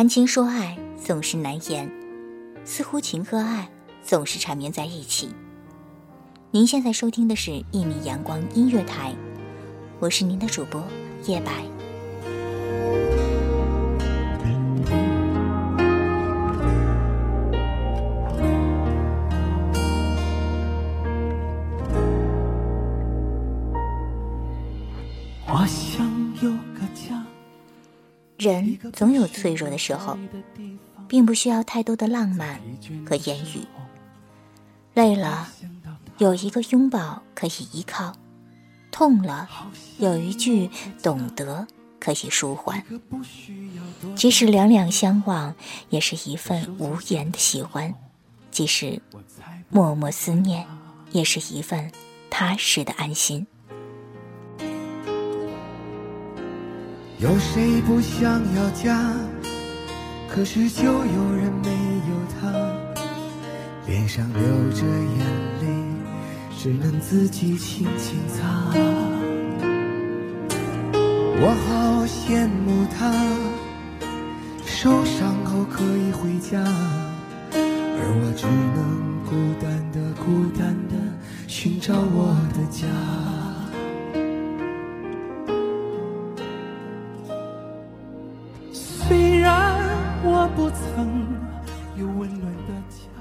谈情说爱总是难言，似乎情和爱总是缠绵在一起。您现在收听的是《一米阳光音乐台》，我是您的主播叶白。我想有个家人总有脆弱的时候，并不需要太多的浪漫和言语。累了，有一个拥抱可以依靠；痛了，有一句懂得可以舒缓。即使两两相望，也是一份无言的喜欢；即使默默思念，也是一份踏实的安心。有谁不想要家？可是就有人没有他，脸上流着眼泪，只能自己轻轻擦。我好羡慕他，受伤后可以回家，而我只能孤单的、孤单的寻找我的家。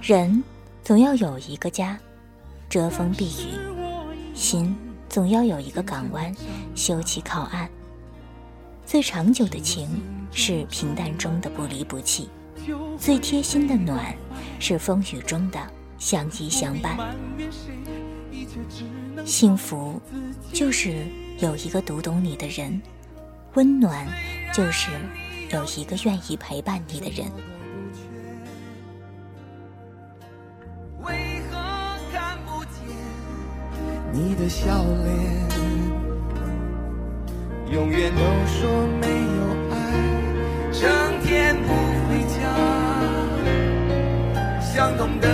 人总要有一个家，遮风避雨；心总要有一个港湾，休憩靠岸。最长久的情是平淡中的不离不弃，最贴心的暖是风雨中的相依相伴。幸福就是有一个读懂你的人，温暖就是有一个愿意陪伴你的人。为何看不见你的笑脸，永远都说没有爱，整天不回家。相同的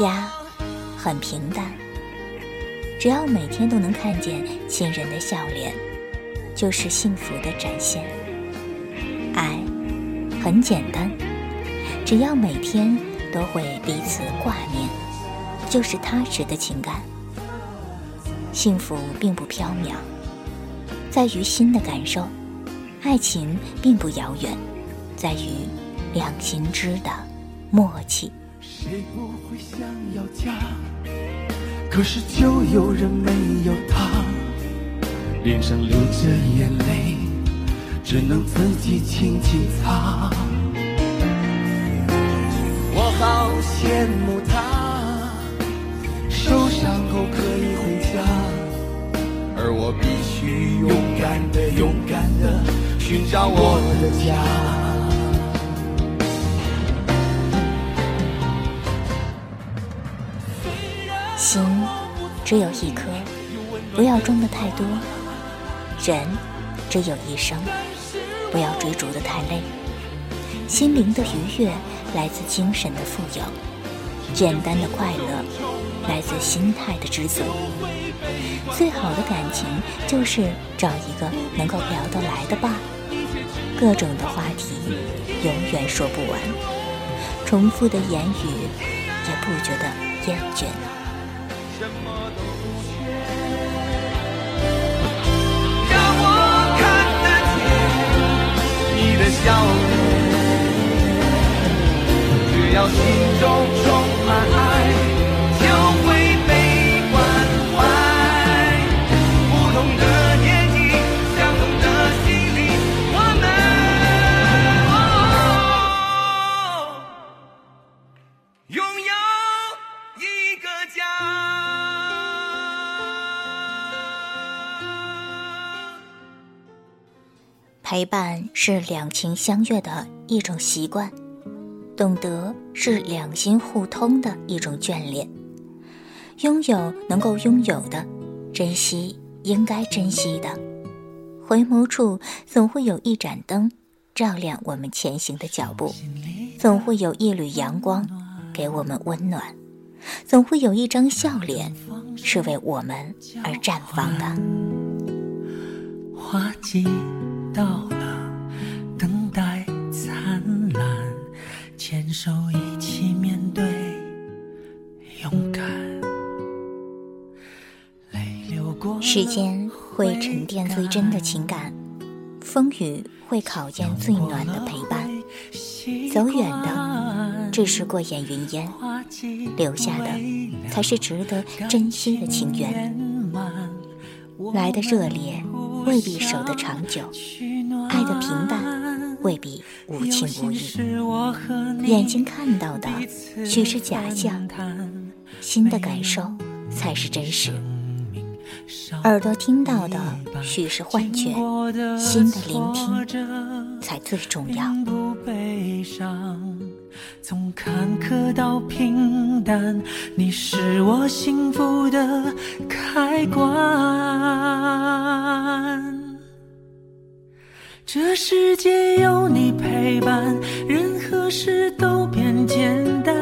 家很平淡，只要每天都能看见亲人的笑脸，就是幸福的展现。爱很简单，只要每天都会彼此挂念，就是踏实的情感。幸福并不缥缈，在于心的感受；爱情并不遥远，在于两心之的默契。谁不会想要家？可是就有人没有他，脸上流着眼泪。只能自己轻轻擦。我好羡慕他，受伤后可以回家，而我必须勇敢的、勇敢的寻找我的家。只有一颗，不要装的太多。人只有一生。不要追逐的太累，心灵的愉悦来自精神的富有，简单的快乐来自心态的知足。最好的感情就是找一个能够聊得来的伴，各种的话题永远说不完，重复的言语也不觉得厌倦。什么都不缺。让我看得见你的笑脸，只要心中充满爱。陪伴是两情相悦的一种习惯，懂得是两心互通的一种眷恋。拥有能够拥有的，珍惜应该珍惜的。回眸处总会有一盏灯，照亮我们前行的脚步；总会有一缕阳光，给我们温暖；总会有一张笑脸，是为我们而绽放的。花季。到了，等待灿烂，牵手一起面对，勇敢。时间会沉淀最真的情感，风雨会考验最暖的陪伴。走远的只是过眼云烟，留下的才是值得珍惜的情缘。来的热烈。未必守得长久，爱的平淡未必无情无义。眼睛看到的许是假象，心的感受才是真实。耳朵听到的许是幻觉，心的聆听才最重要。从坎坷到平淡，你是我幸福的开关。这世界有你陪伴，任何事都变简单。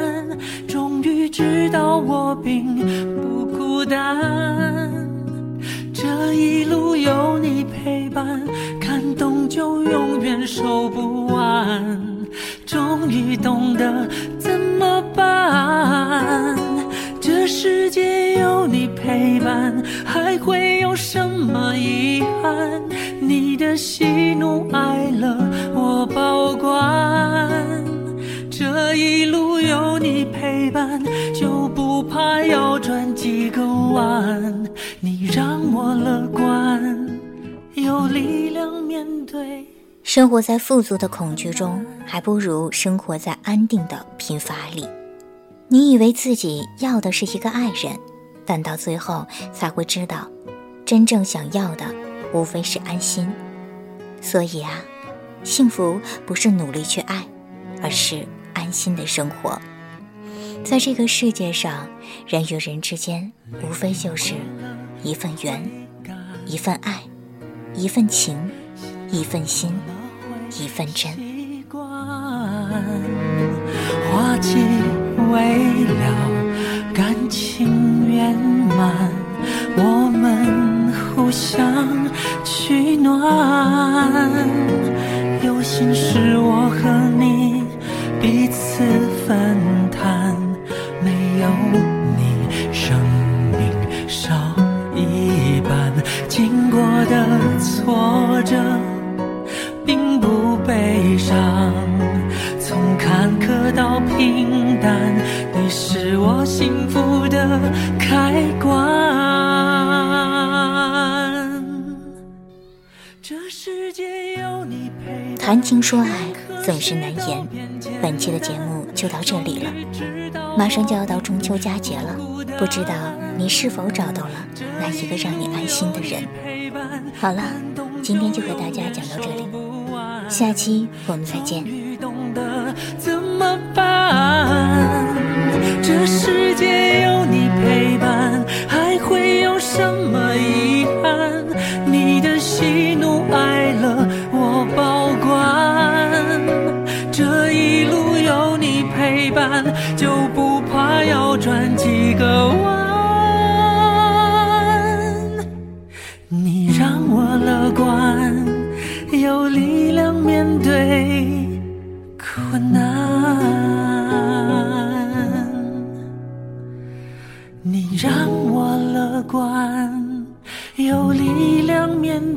终于知道我并不孤单。这一路有你陪伴，感动就永远收不完。终于懂得怎么办？这世界有你陪伴，喜怒哀乐我保管。这一路有你陪伴，就不怕要转几个弯。你让我乐观，有力量面对。生活在富足的恐惧中，还不如生活在安定的贫乏里。你以为自己要的是一个爱人，但到最后才会知道，真正想要的无非是安心。所以啊，幸福不是努力去爱，而是安心的生活。在这个世界上，人与人之间，无非就是一份缘，一份爱，一份情，一份心。一份真。花季未了，感情平淡，你是我幸福的开关。这世界有你陪谈情说爱总是难言，本期的节目就到这里了。马上就要到中秋佳节了，不知道你是否找到了那一个让你安心的人？好了，今天就和大家讲到这里。下期我们再见。怎么办？这世界有你陪伴，还会有什么遗憾？你的喜怒哀乐我保管。这一路有你陪伴，就不怕要转几个弯。你让我乐观。有力量面对困难，